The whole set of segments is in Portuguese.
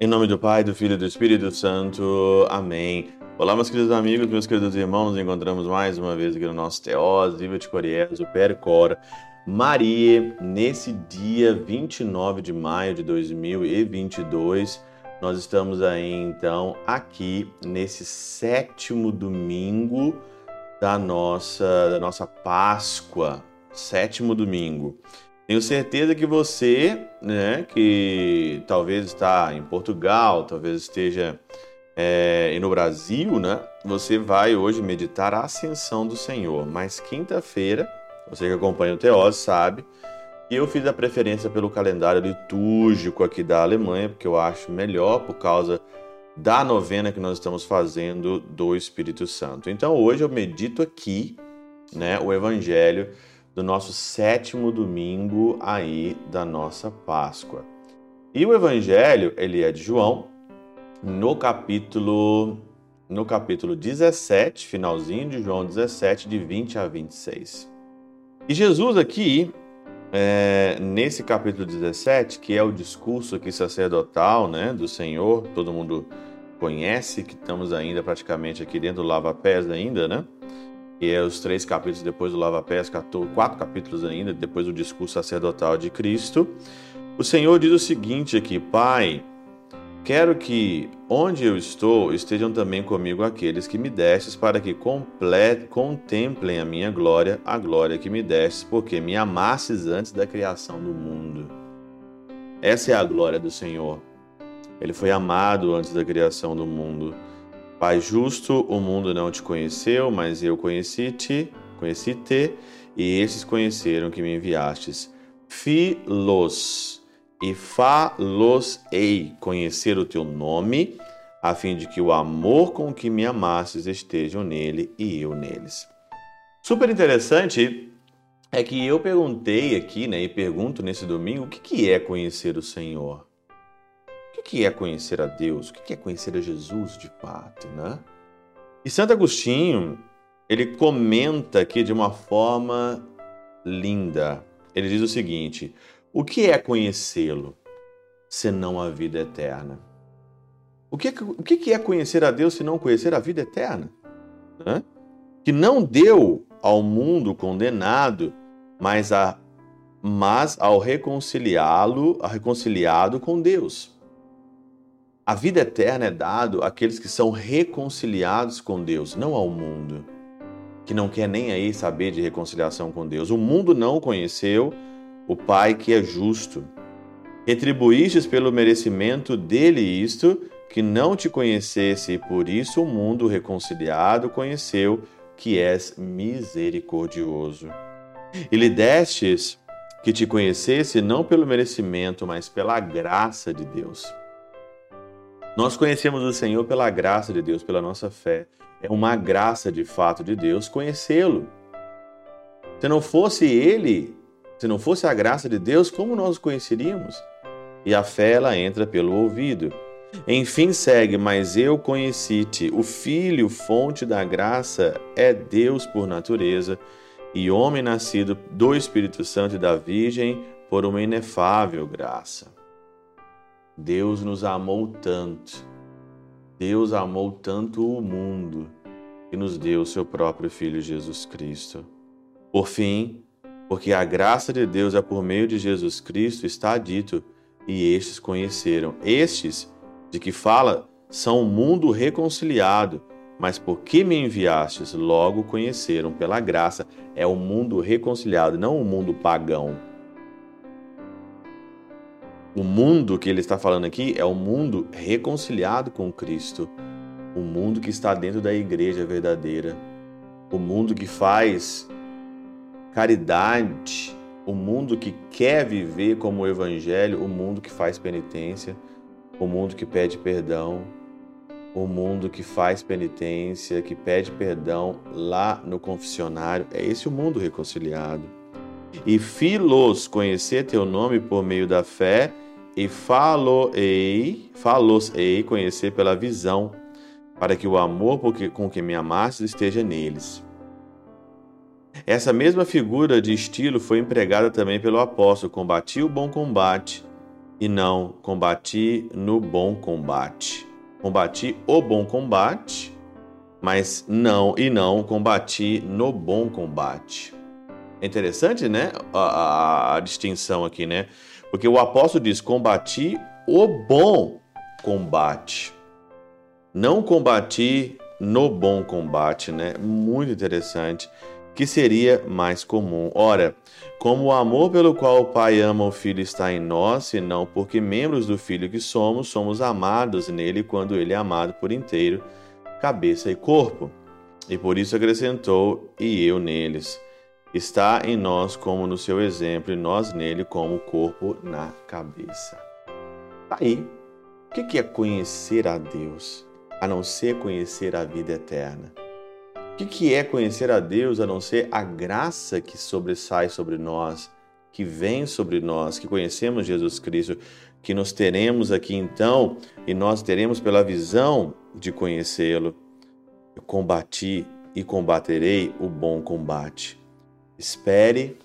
Em nome do Pai, do Filho e do Espírito Santo. Amém. Olá, meus queridos amigos, meus queridos irmãos, encontramos mais uma vez aqui no nosso Teós, Viva de Coriés, o Percor, Maria, nesse dia 29 de maio de 2022. Nós estamos aí, então, aqui nesse sétimo domingo da nossa, da nossa Páscoa, sétimo domingo. Tenho certeza que você, né, que talvez está em Portugal, talvez esteja é, no Brasil, né, você vai hoje meditar a ascensão do Senhor. Mas quinta-feira, você que acompanha o Teós sabe que eu fiz a preferência pelo calendário litúrgico aqui da Alemanha, porque eu acho melhor por causa da novena que nós estamos fazendo do Espírito Santo. Então hoje eu medito aqui, né, o Evangelho do nosso sétimo domingo aí da nossa Páscoa. E o evangelho, ele é de João, no capítulo no capítulo 17, finalzinho de João 17, de 20 a 26. E Jesus aqui, é, nesse capítulo 17, que é o discurso aqui sacerdotal, né, do Senhor, todo mundo conhece, que estamos ainda praticamente aqui dentro do lava-pés ainda, né? que é os três capítulos depois do Lava Pés, quatro capítulos ainda, depois do discurso sacerdotal de Cristo. O Senhor diz o seguinte aqui: Pai, quero que onde eu estou estejam também comigo aqueles que me destes, para que contemplem a minha glória, a glória que me destes, porque me amasses antes da criação do mundo. Essa é a glória do Senhor. Ele foi amado antes da criação do mundo. Pai justo, o mundo não te conheceu, mas eu conheci-te, conheci-te, e esses conheceram que me enviastes. Filos e falos-ei, conhecer o teu nome, a fim de que o amor com que me amastes estejam nele e eu neles. Super interessante é que eu perguntei aqui, né, e pergunto nesse domingo, o que é conhecer o Senhor? O que é conhecer a Deus? O que é conhecer a Jesus de fato, né? E Santo Agostinho, ele comenta aqui de uma forma linda. Ele diz o seguinte: o que é conhecê-lo, senão a vida eterna? O que, o que é conhecer a Deus, se não conhecer a vida eterna? Né? Que não deu ao mundo condenado, mas, a, mas ao reconciliá-lo, reconciliado com Deus. A vida eterna é dado àqueles que são reconciliados com Deus, não ao mundo, que não quer nem aí saber de reconciliação com Deus. O mundo não conheceu o Pai que é justo. Retribuístes pelo merecimento dele isto, que não te conhecesse, e por isso o mundo reconciliado conheceu que és misericordioso. E lhe destes que te conhecesse não pelo merecimento, mas pela graça de Deus. Nós conhecemos o Senhor pela graça de Deus, pela nossa fé. É uma graça de fato de Deus conhecê-lo. Se não fosse Ele, se não fosse a graça de Deus, como nós o conheceríamos? E a fé ela entra pelo ouvido. Enfim segue, mas eu conheci-te. O Filho, fonte da graça, é Deus por natureza e homem nascido do Espírito Santo e da Virgem por uma inefável graça. Deus nos amou tanto, Deus amou tanto o mundo que nos deu o seu próprio Filho Jesus Cristo. Por fim, porque a graça de Deus é por meio de Jesus Cristo, está dito, e estes conheceram. Estes de que fala são o mundo reconciliado, mas porque me enviastes, logo conheceram pela graça. É o mundo reconciliado, não o mundo pagão. O mundo que ele está falando aqui é o mundo reconciliado com Cristo, o mundo que está dentro da igreja verdadeira, o mundo que faz caridade, o mundo que quer viver como o evangelho, o mundo que faz penitência, o mundo que pede perdão, o mundo que faz penitência, que pede perdão lá no confessionário. É esse o mundo reconciliado. E filos, conhecer teu nome por meio da fé e falo-ei, falos-ei conhecer pela visão, para que o amor com que me amastes esteja neles. Essa mesma figura de estilo foi empregada também pelo apóstolo: combati o bom combate e não combati no bom combate. Combati o bom combate, mas não e não combati no bom combate. É interessante, né? A, a, a distinção aqui, né? Porque o apóstolo diz: combati o bom combate. Não combati no bom combate, né? Muito interessante. Que seria mais comum. Ora, como o amor pelo qual o Pai ama o Filho está em nós, senão porque membros do Filho que somos, somos amados nele quando ele é amado por inteiro, cabeça e corpo. E por isso acrescentou: e eu neles está em nós como no seu exemplo, e nós nele como o corpo na cabeça. Tá aí. O que é conhecer a Deus, a não ser conhecer a vida eterna? O que é conhecer a Deus, a não ser a graça que sobressai sobre nós, que vem sobre nós, que conhecemos Jesus Cristo, que nos teremos aqui então, e nós teremos pela visão de conhecê-lo. Eu combati e combaterei o bom combate. Espere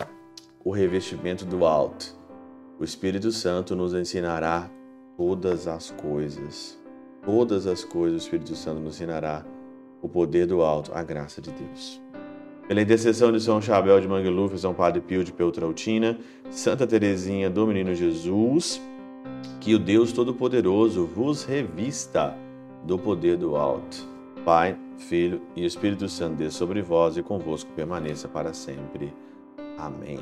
o revestimento do alto. O Espírito Santo nos ensinará todas as coisas. Todas as coisas o Espírito Santo nos ensinará o poder do alto, a graça de Deus. Pela intercessão de São Chabel de Mangluf, São Padre Pio de Peltrautina, Santa Teresinha do Menino Jesus, que o Deus Todo-Poderoso vos revista do poder do alto. Pai, Filho e Espírito Santo desça sobre vós e convosco permaneça para sempre. Amém.